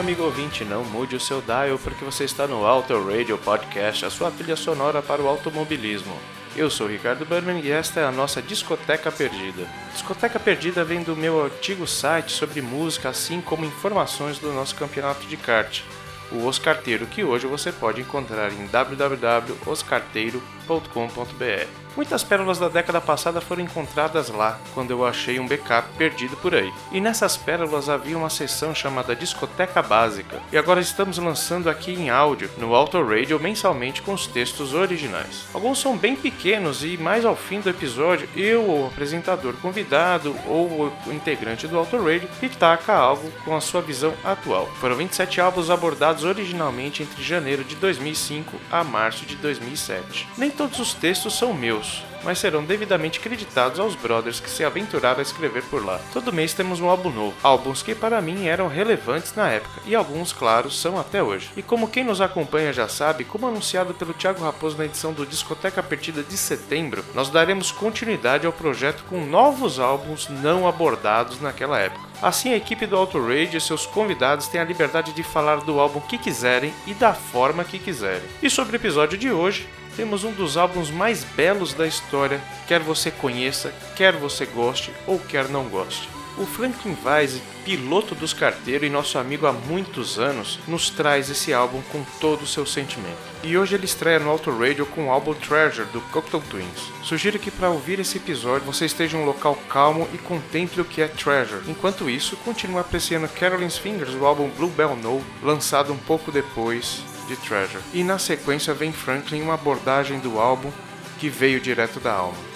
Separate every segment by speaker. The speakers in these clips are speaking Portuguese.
Speaker 1: Amigo ouvinte, não mude o seu dial porque você está no Auto Radio Podcast, a sua trilha sonora para o automobilismo. Eu sou Ricardo Berman e esta é a nossa Discoteca Perdida. Discoteca Perdida vem do meu antigo site sobre música, assim como informações do nosso campeonato de kart, o Oscarteiro, que hoje você pode encontrar em www.oscarteiro.com.br. Muitas pérolas da década passada foram encontradas lá, quando eu achei um backup perdido por aí. E nessas pérolas havia uma seção chamada Discoteca Básica, e agora estamos lançando aqui em áudio, no Auto Radio, mensalmente com os textos originais. Alguns são bem pequenos e mais ao fim do episódio, eu ou o apresentador convidado ou o integrante do Auto Radio pitaca algo com a sua visão atual. Foram 27 álbuns abordados originalmente entre janeiro de 2005 a março de 2007. Nem todos os textos são meus, mas serão devidamente creditados aos brothers que se aventuraram a escrever por lá. Todo mês temos um álbum novo, álbuns que para mim eram relevantes na época, e alguns, claro, são até hoje. E como quem nos acompanha já sabe, como anunciado pelo Thiago Raposo na edição do Discoteca Perdida de setembro, nós daremos continuidade ao projeto com novos álbuns não abordados naquela época. Assim, a equipe do Auto Rage e seus convidados têm a liberdade de falar do álbum que quiserem e da forma que quiserem. E sobre o episódio de hoje, temos um dos álbuns mais belos da história, quer você conheça, quer você goste ou quer não goste. O Franklin Weiss, piloto dos carteiros e nosso amigo há muitos anos, nos traz esse álbum com todo o seu sentimento. E hoje ele estreia no Auto Radio com o álbum Treasure do Cocteau Twins. Sugiro que para ouvir esse episódio você esteja em um local calmo e contemple o que é Treasure. Enquanto isso, continue apreciando Caroline's Fingers, o álbum Blue Bell No, lançado um pouco depois de Treasure. E na sequência vem Franklin uma abordagem do álbum que veio direto da alma.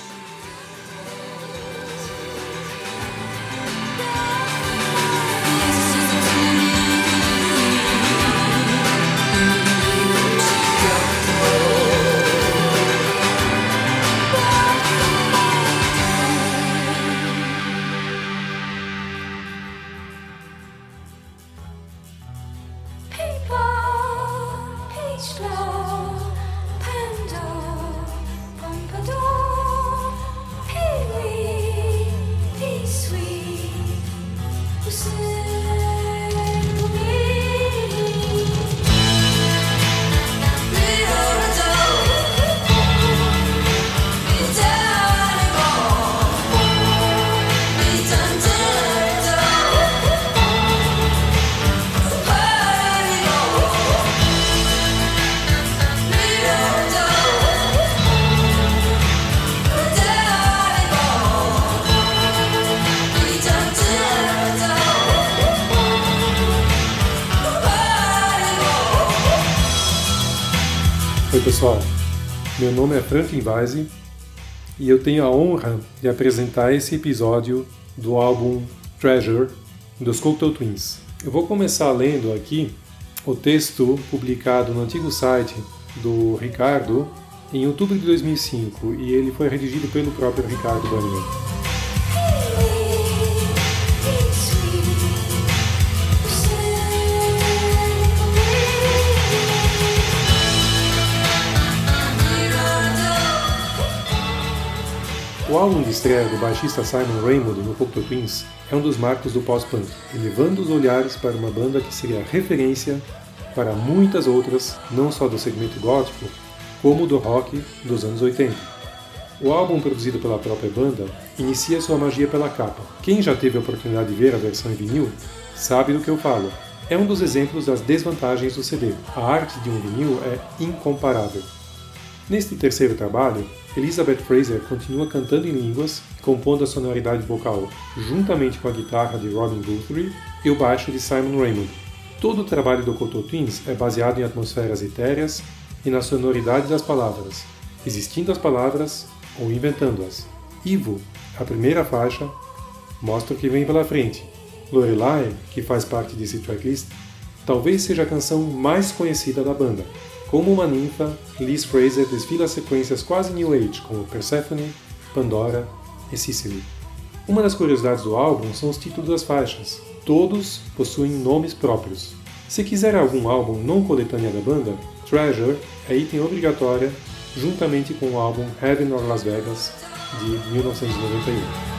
Speaker 2: Franklin Weise e eu tenho a honra de apresentar esse episódio do álbum Treasure dos Cocteau Twins. Eu vou começar lendo aqui o texto publicado no antigo site do Ricardo em outubro de 2005 e ele foi redigido pelo próprio Ricardo Banniman. O álbum de estreia do baixista Simon Raymond no Cocteau Twins é um dos marcos do pós-punk, elevando os olhares para uma banda que seria referência para muitas outras, não só do segmento gótico, como do rock dos anos 80. O álbum, produzido pela própria banda, inicia sua magia pela capa. Quem já teve a oportunidade de ver a versão em vinil sabe do que eu falo. É um dos exemplos das desvantagens do CD. A arte de um vinil é incomparável. Neste terceiro trabalho, Elizabeth Fraser continua cantando em línguas e compondo a sonoridade vocal, juntamente com a guitarra de Robin Guthrie e o baixo de Simon Raymond. Todo o trabalho do Cocteau Twins é baseado em atmosferas etéreas e na sonoridade das palavras, existindo as palavras ou inventando-as. Ivo, a primeira faixa, mostra o que vem pela frente. Lorelai, que faz parte desse tracklist, talvez seja a canção mais conhecida da banda, como uma ninfa, Liz Fraser desfila sequências quase New Age, como Persephone, Pandora e Cicely. Uma das curiosidades do álbum são os títulos das faixas. Todos possuem nomes próprios. Se quiser algum álbum não coletânea da banda, Treasure é item obrigatória, juntamente com o álbum Heaven or Las Vegas, de 1991.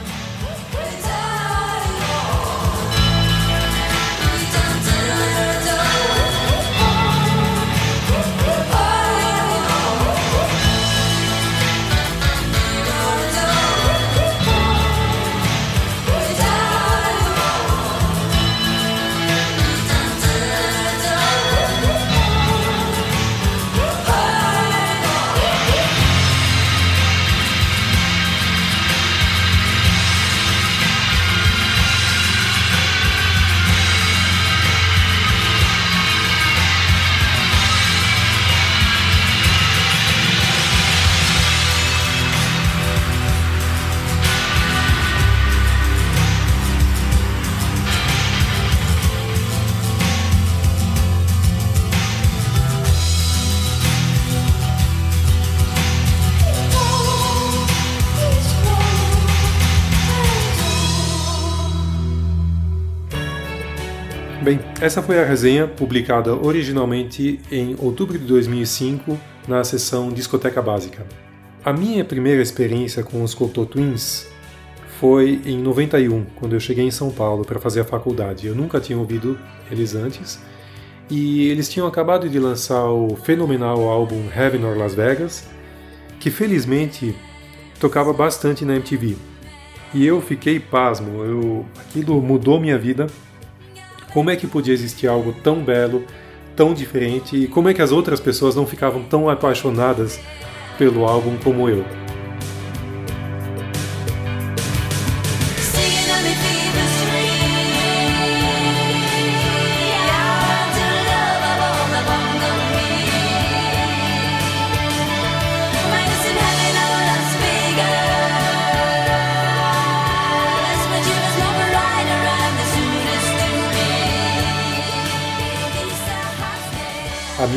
Speaker 2: Bem, essa foi a resenha publicada originalmente em outubro de 2005 na seção Discoteca Básica. A minha primeira experiência com os Cocteau Twins foi em 91, quando eu cheguei em São Paulo para fazer a faculdade. Eu nunca tinha ouvido eles antes e eles tinham acabado de lançar o fenomenal álbum Heaven or Las Vegas, que felizmente tocava bastante na MTV. E eu fiquei pasmo, eu, aquilo mudou minha vida como é que podia existir algo tão belo, tão diferente e como é que as outras pessoas não ficavam tão apaixonadas pelo álbum como eu.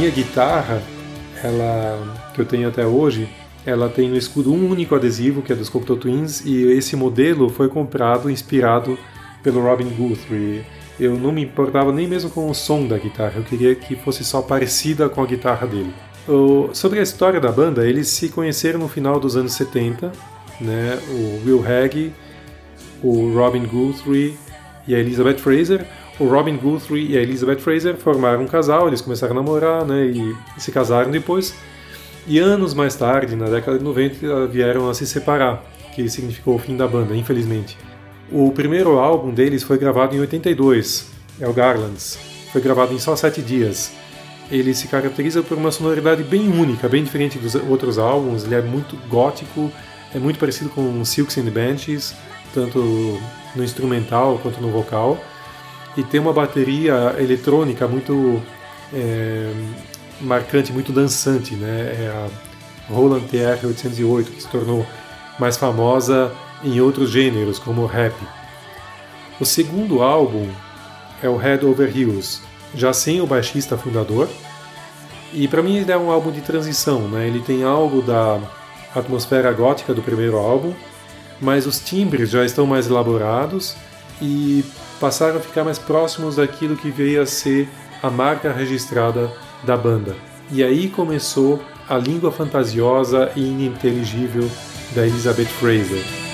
Speaker 2: Minha guitarra, ela que eu tenho até hoje, ela tem no escudo um único adesivo, que é dos Cocteau Twins, e esse modelo foi comprado inspirado pelo Robin Guthrie. Eu não me importava nem mesmo com o som da guitarra, eu queria que fosse só parecida com a guitarra dele. O, sobre a história da banda, eles se conheceram no final dos anos 70, né? o Will Hagg, o Robin Guthrie e a Elizabeth Fraser o Robin Guthrie e a Elizabeth Fraser formaram um casal, eles começaram a namorar né, e se casaram depois. E anos mais tarde, na década de 90, vieram a se separar, que significou o fim da banda, infelizmente. O primeiro álbum deles foi gravado em 82, é o Garlands. Foi gravado em só sete dias. Ele se caracteriza por uma sonoridade bem única, bem diferente dos outros álbuns. Ele é muito gótico, é muito parecido com Silks and Benches, tanto no instrumental quanto no vocal e tem uma bateria eletrônica muito é, marcante, muito dançante, né? É a Roland TR-808, que se tornou mais famosa em outros gêneros, como o rap. O segundo álbum é o Head Over Heels, já sem o baixista fundador, e para mim ele é um álbum de transição, né? Ele tem algo da atmosfera gótica do primeiro álbum, mas os timbres já estão mais elaborados e passaram a ficar mais próximos daquilo que veio a ser a marca registrada da banda. E aí começou a língua fantasiosa e ininteligível da Elizabeth Fraser.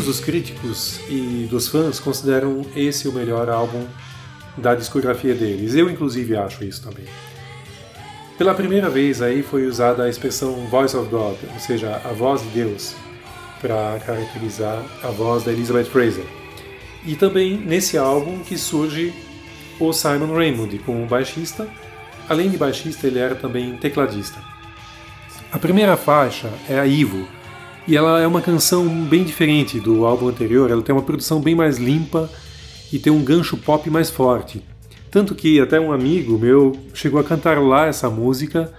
Speaker 2: Muitos dos críticos e dos fãs consideram esse o melhor álbum da discografia deles. Eu, inclusive, acho isso também. Pela primeira vez aí foi usada a expressão Voice of God, ou seja, a voz de Deus, para caracterizar a voz da Elizabeth Fraser. E também nesse álbum que surge o Simon Raymond como baixista. Além de baixista, ele era também tecladista. A primeira faixa é a Ivo, e ela é uma canção bem diferente do álbum anterior, ela tem uma produção bem mais limpa e tem um gancho pop mais forte. Tanto que até um amigo meu chegou a cantarolar essa música,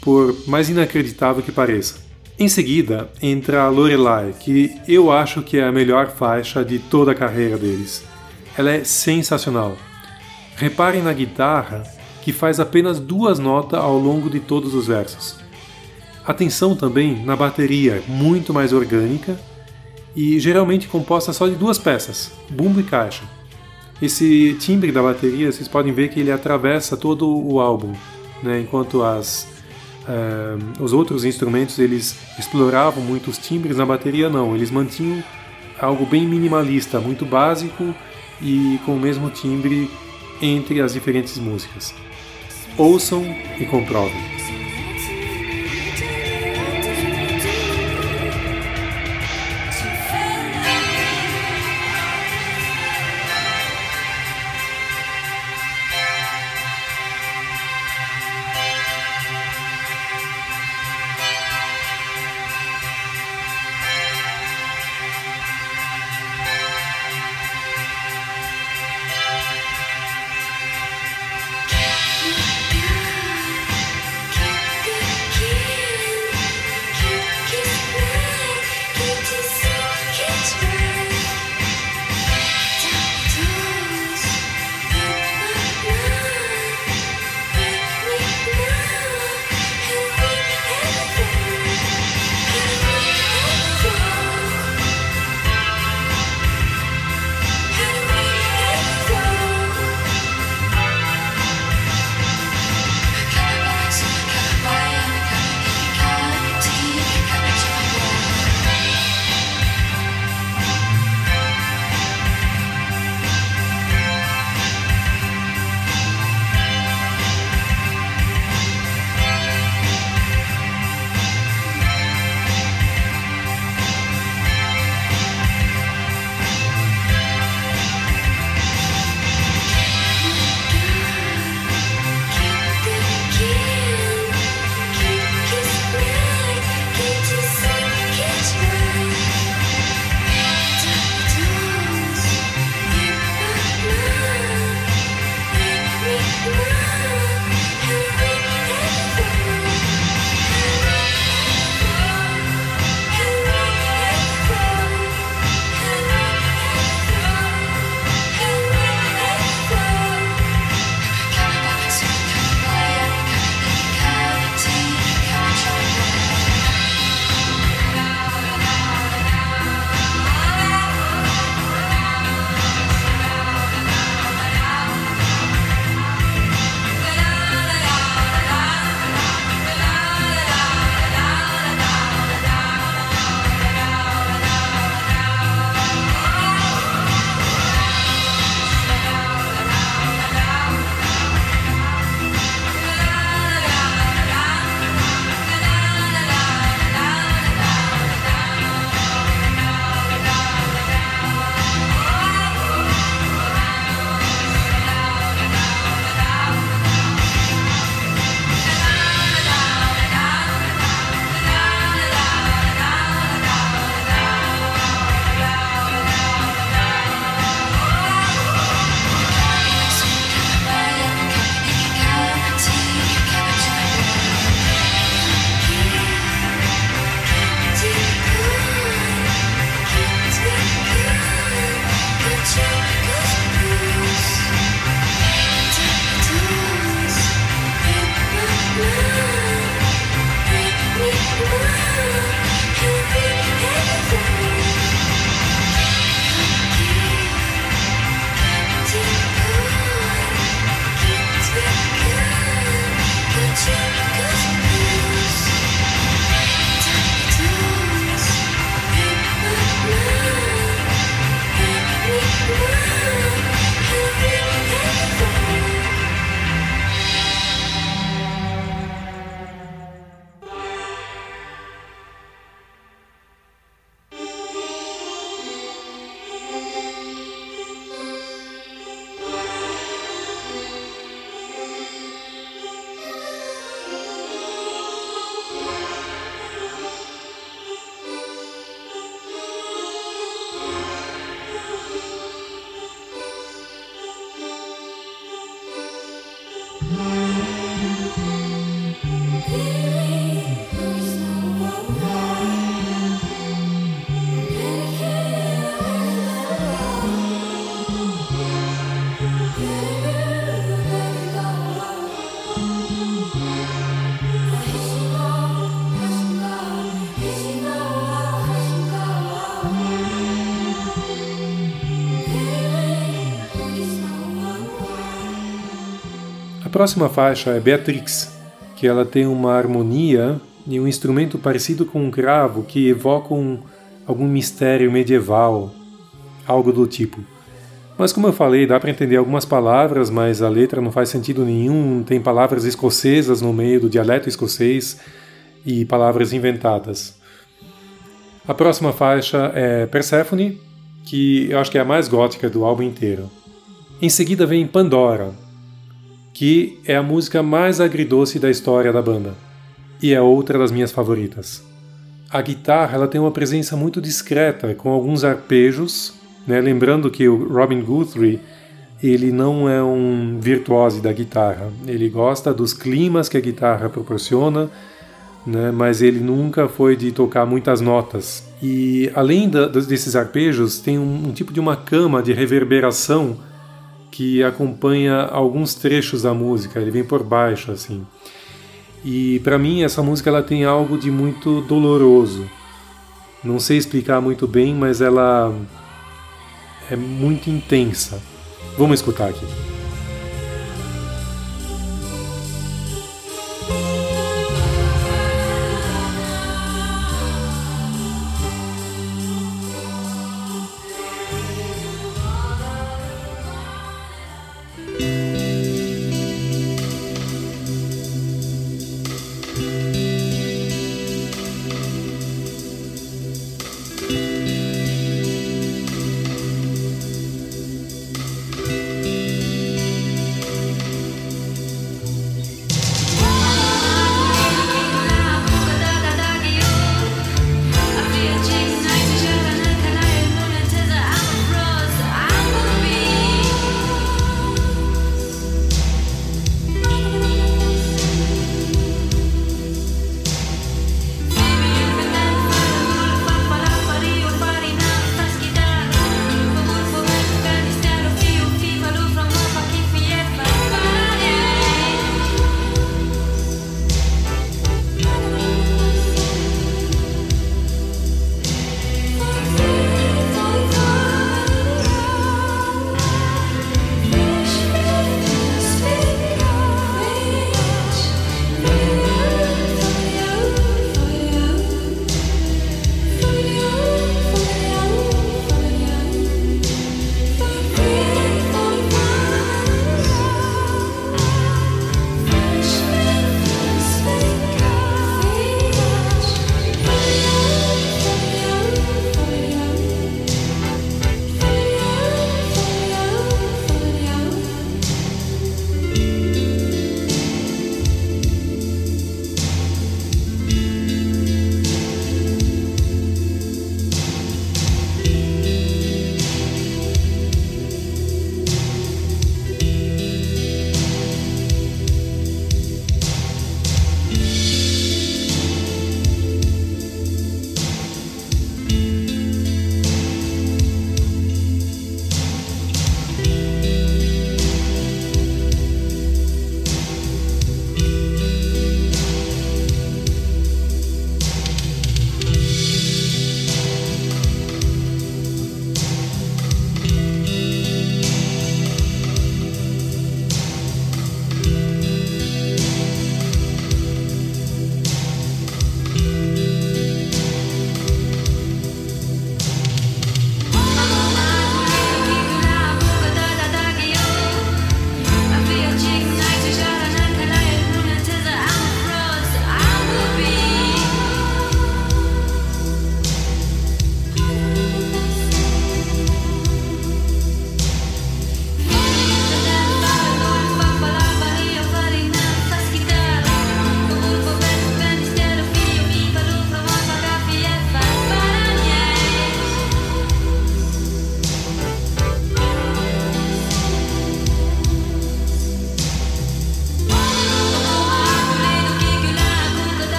Speaker 2: por mais inacreditável que pareça. Em seguida entra a Lorelai, que eu acho que é a melhor faixa de toda a carreira deles. Ela é sensacional. Reparem na guitarra, que faz apenas duas notas ao longo de todos os versos. Atenção também na bateria, muito mais orgânica e geralmente composta só de duas peças, bumbo e caixa. Esse timbre da bateria, vocês podem ver que ele atravessa todo o álbum, né? enquanto as, uh, os outros instrumentos eles exploravam muito os timbres, na bateria não, eles mantinham algo bem minimalista, muito básico e com o mesmo timbre entre as diferentes músicas. Ouçam e comprovem. Próxima faixa é Beatrix, que ela tem uma harmonia e um instrumento parecido com um cravo que evoca um, algum mistério medieval, algo do tipo. Mas como eu falei, dá para entender algumas palavras, mas a letra não faz sentido nenhum, tem palavras escocesas no meio do dialeto escocês e palavras inventadas. A próxima faixa é Persephone, que eu acho que é a mais gótica do álbum inteiro. Em seguida vem Pandora, que é a música mais agridoce da história da banda, e é outra das minhas favoritas. A guitarra ela tem uma presença muito discreta, com alguns arpejos, né? lembrando que o Robin Guthrie ele não é um virtuose da guitarra, ele gosta dos climas que a guitarra proporciona, né? mas ele nunca foi de tocar muitas notas. E além da, desses arpejos, tem um, um tipo de uma cama de reverberação que acompanha alguns trechos da música, ele vem por baixo assim. E para mim essa música ela tem algo de muito doloroso. Não sei explicar muito bem, mas ela é muito intensa. Vamos escutar aqui.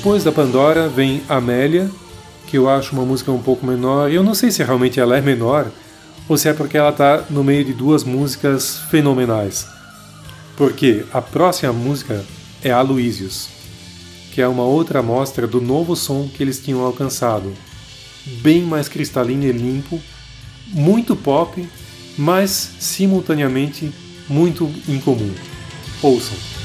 Speaker 3: Depois da Pandora vem Amélia, que eu acho uma música um pouco menor. Eu não sei se realmente ela é menor ou se é porque ela está no meio de duas músicas fenomenais. Porque a próxima música é Aloysius, que é uma outra amostra do novo som que eles tinham alcançado. Bem mais cristalino e limpo, muito pop, mas simultaneamente muito incomum. Ouçam.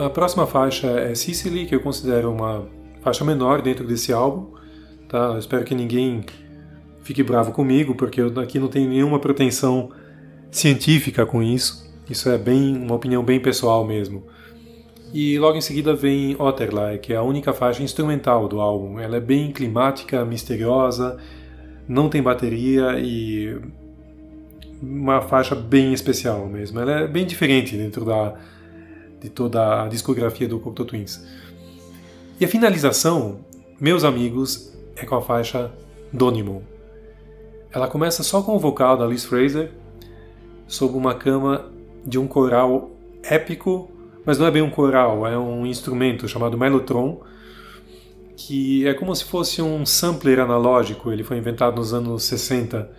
Speaker 3: A próxima faixa é Sicily, que eu considero uma faixa menor dentro desse álbum. Tá? Eu espero que ninguém fique bravo comigo, porque eu aqui não tenho nenhuma pretensão científica com isso. Isso é bem uma opinião bem pessoal mesmo. E logo em seguida vem Otterlei, que é a única faixa instrumental do álbum. Ela é bem climática, misteriosa, não tem bateria e uma faixa bem especial mesmo. Ela é bem diferente dentro da de toda a discografia do Cocteau Twins.
Speaker 2: E a finalização, meus amigos, é com a faixa Donimo. Ela começa só com o vocal da Liz Fraser, sob uma cama de um coral épico, mas não é bem um coral, é um instrumento chamado Mellotron, que é como se fosse um sampler analógico, ele foi inventado nos anos 60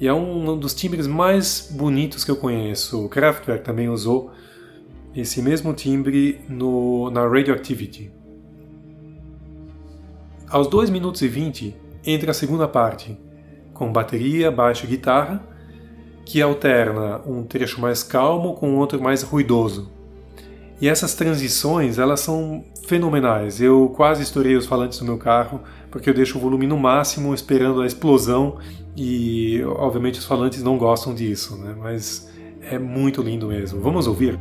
Speaker 2: e é um dos timbres mais bonitos que eu conheço. O Kraftwerk também usou esse mesmo timbre no, na Radioactivity. Aos 2 minutos e 20 entra a segunda parte, com bateria, baixo e guitarra, que alterna um trecho mais calmo com outro mais ruidoso. E essas transições, elas são fenomenais. Eu quase estourei os falantes do meu carro, porque eu deixo o volume no máximo esperando a explosão e obviamente os falantes não gostam disso, né? Mas é muito lindo mesmo. Vamos ouvir?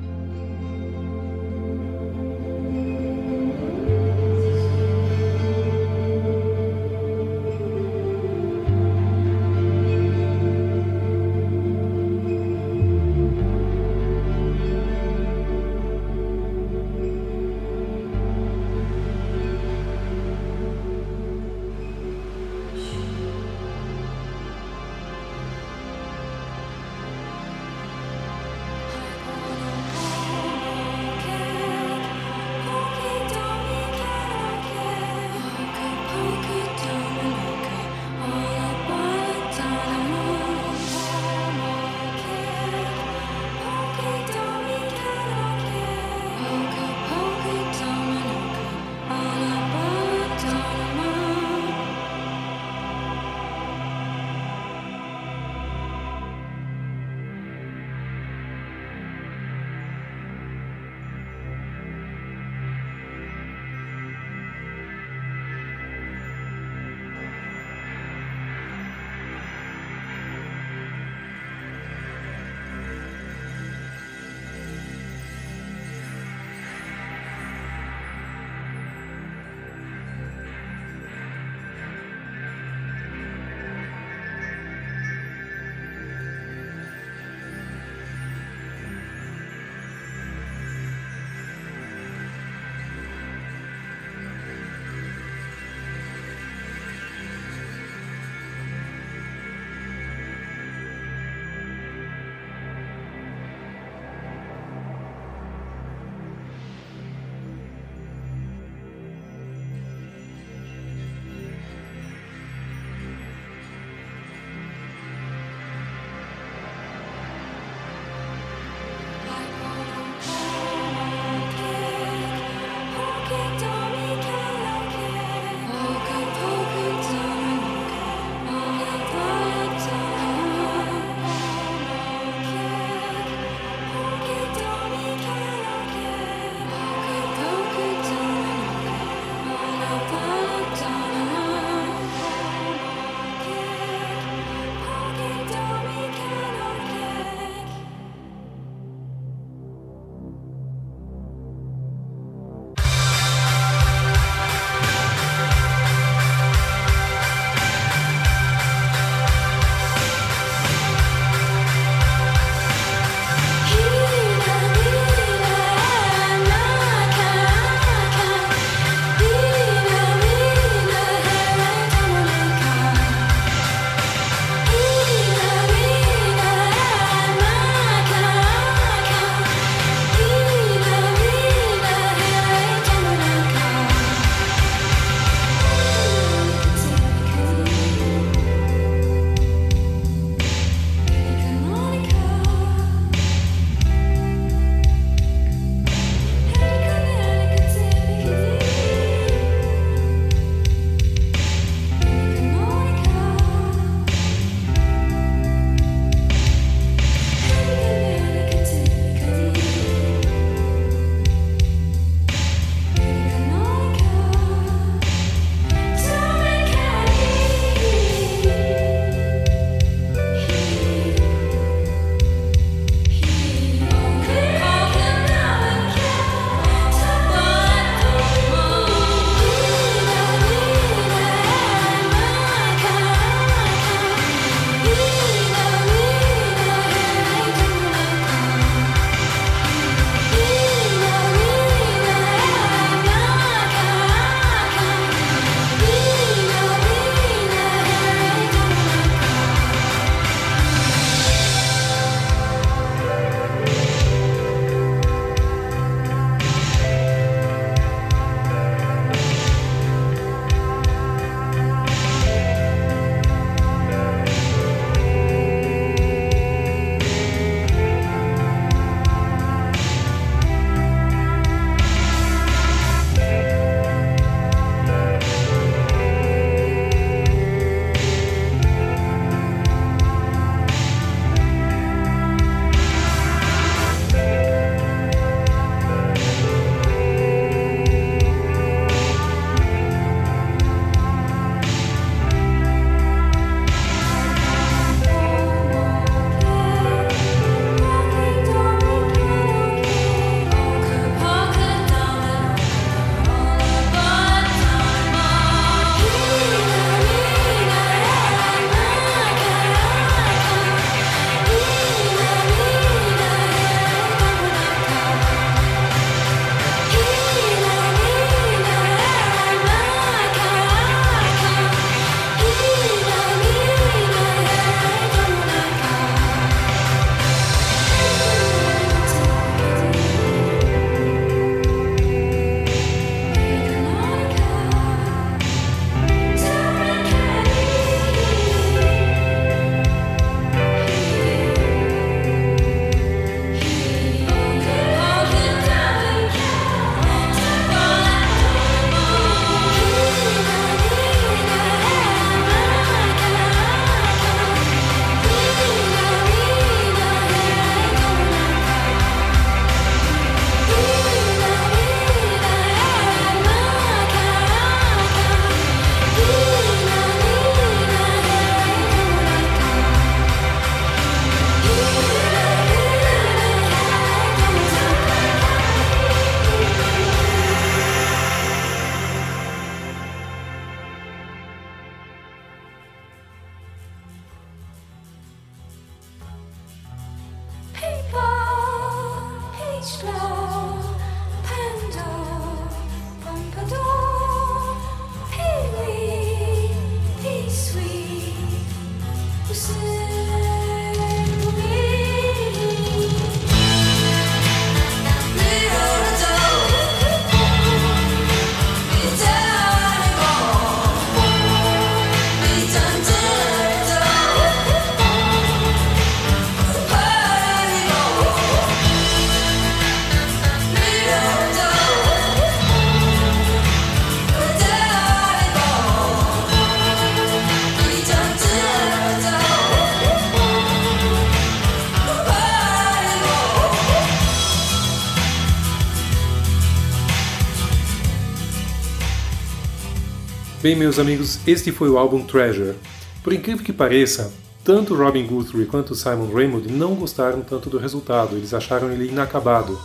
Speaker 2: Bem, meus amigos, este foi o álbum Treasure. Por incrível que pareça, tanto Robin Guthrie quanto Simon Raymond não gostaram tanto do resultado, eles acharam ele inacabado.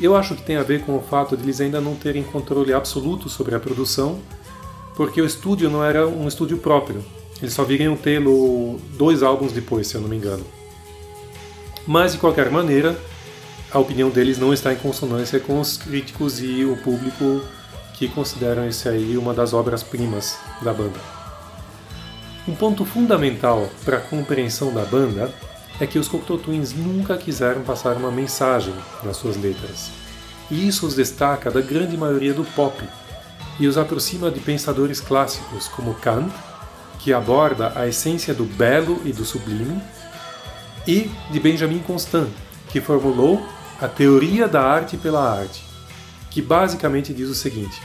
Speaker 2: Eu acho que tem a ver com o fato de eles ainda não terem controle absoluto sobre a produção, porque o estúdio não era um estúdio próprio. Eles só viriam tê-lo dois álbuns depois, se eu não me engano. Mas de qualquer maneira, a opinião deles não está em consonância com os críticos e o público que consideram esse aí uma das obras-primas da banda. Um ponto fundamental para a compreensão da banda é que os Cocteau Twins nunca quiseram passar uma mensagem nas suas letras. E isso os destaca da grande maioria do pop e os aproxima de pensadores clássicos como Kant, que aborda a essência do belo e do sublime, e de Benjamin Constant, que formulou a teoria da arte pela arte, que basicamente diz o seguinte: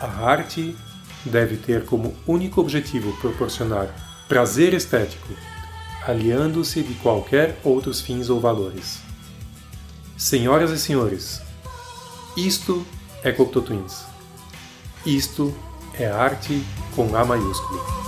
Speaker 2: a arte deve ter como único objetivo proporcionar prazer estético, aliando-se de qualquer outros fins ou valores. Senhoras e senhores, isto é Cocteau Twins. Isto é arte com A maiúsculo.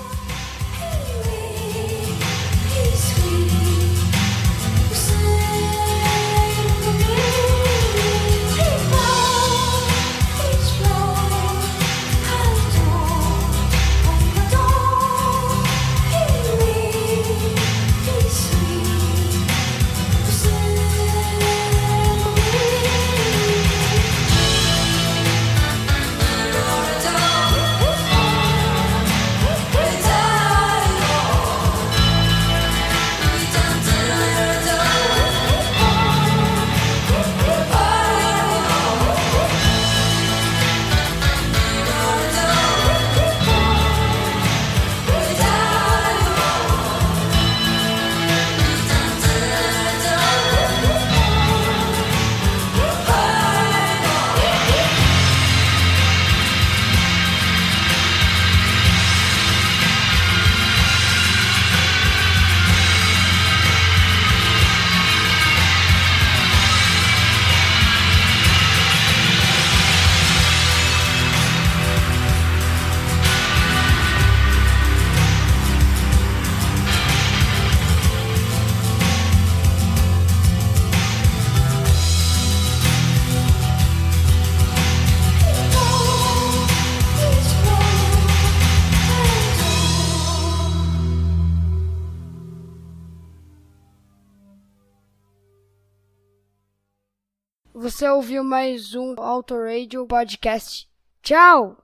Speaker 4: Você ouviu mais um Auto Radio Podcast. Tchau!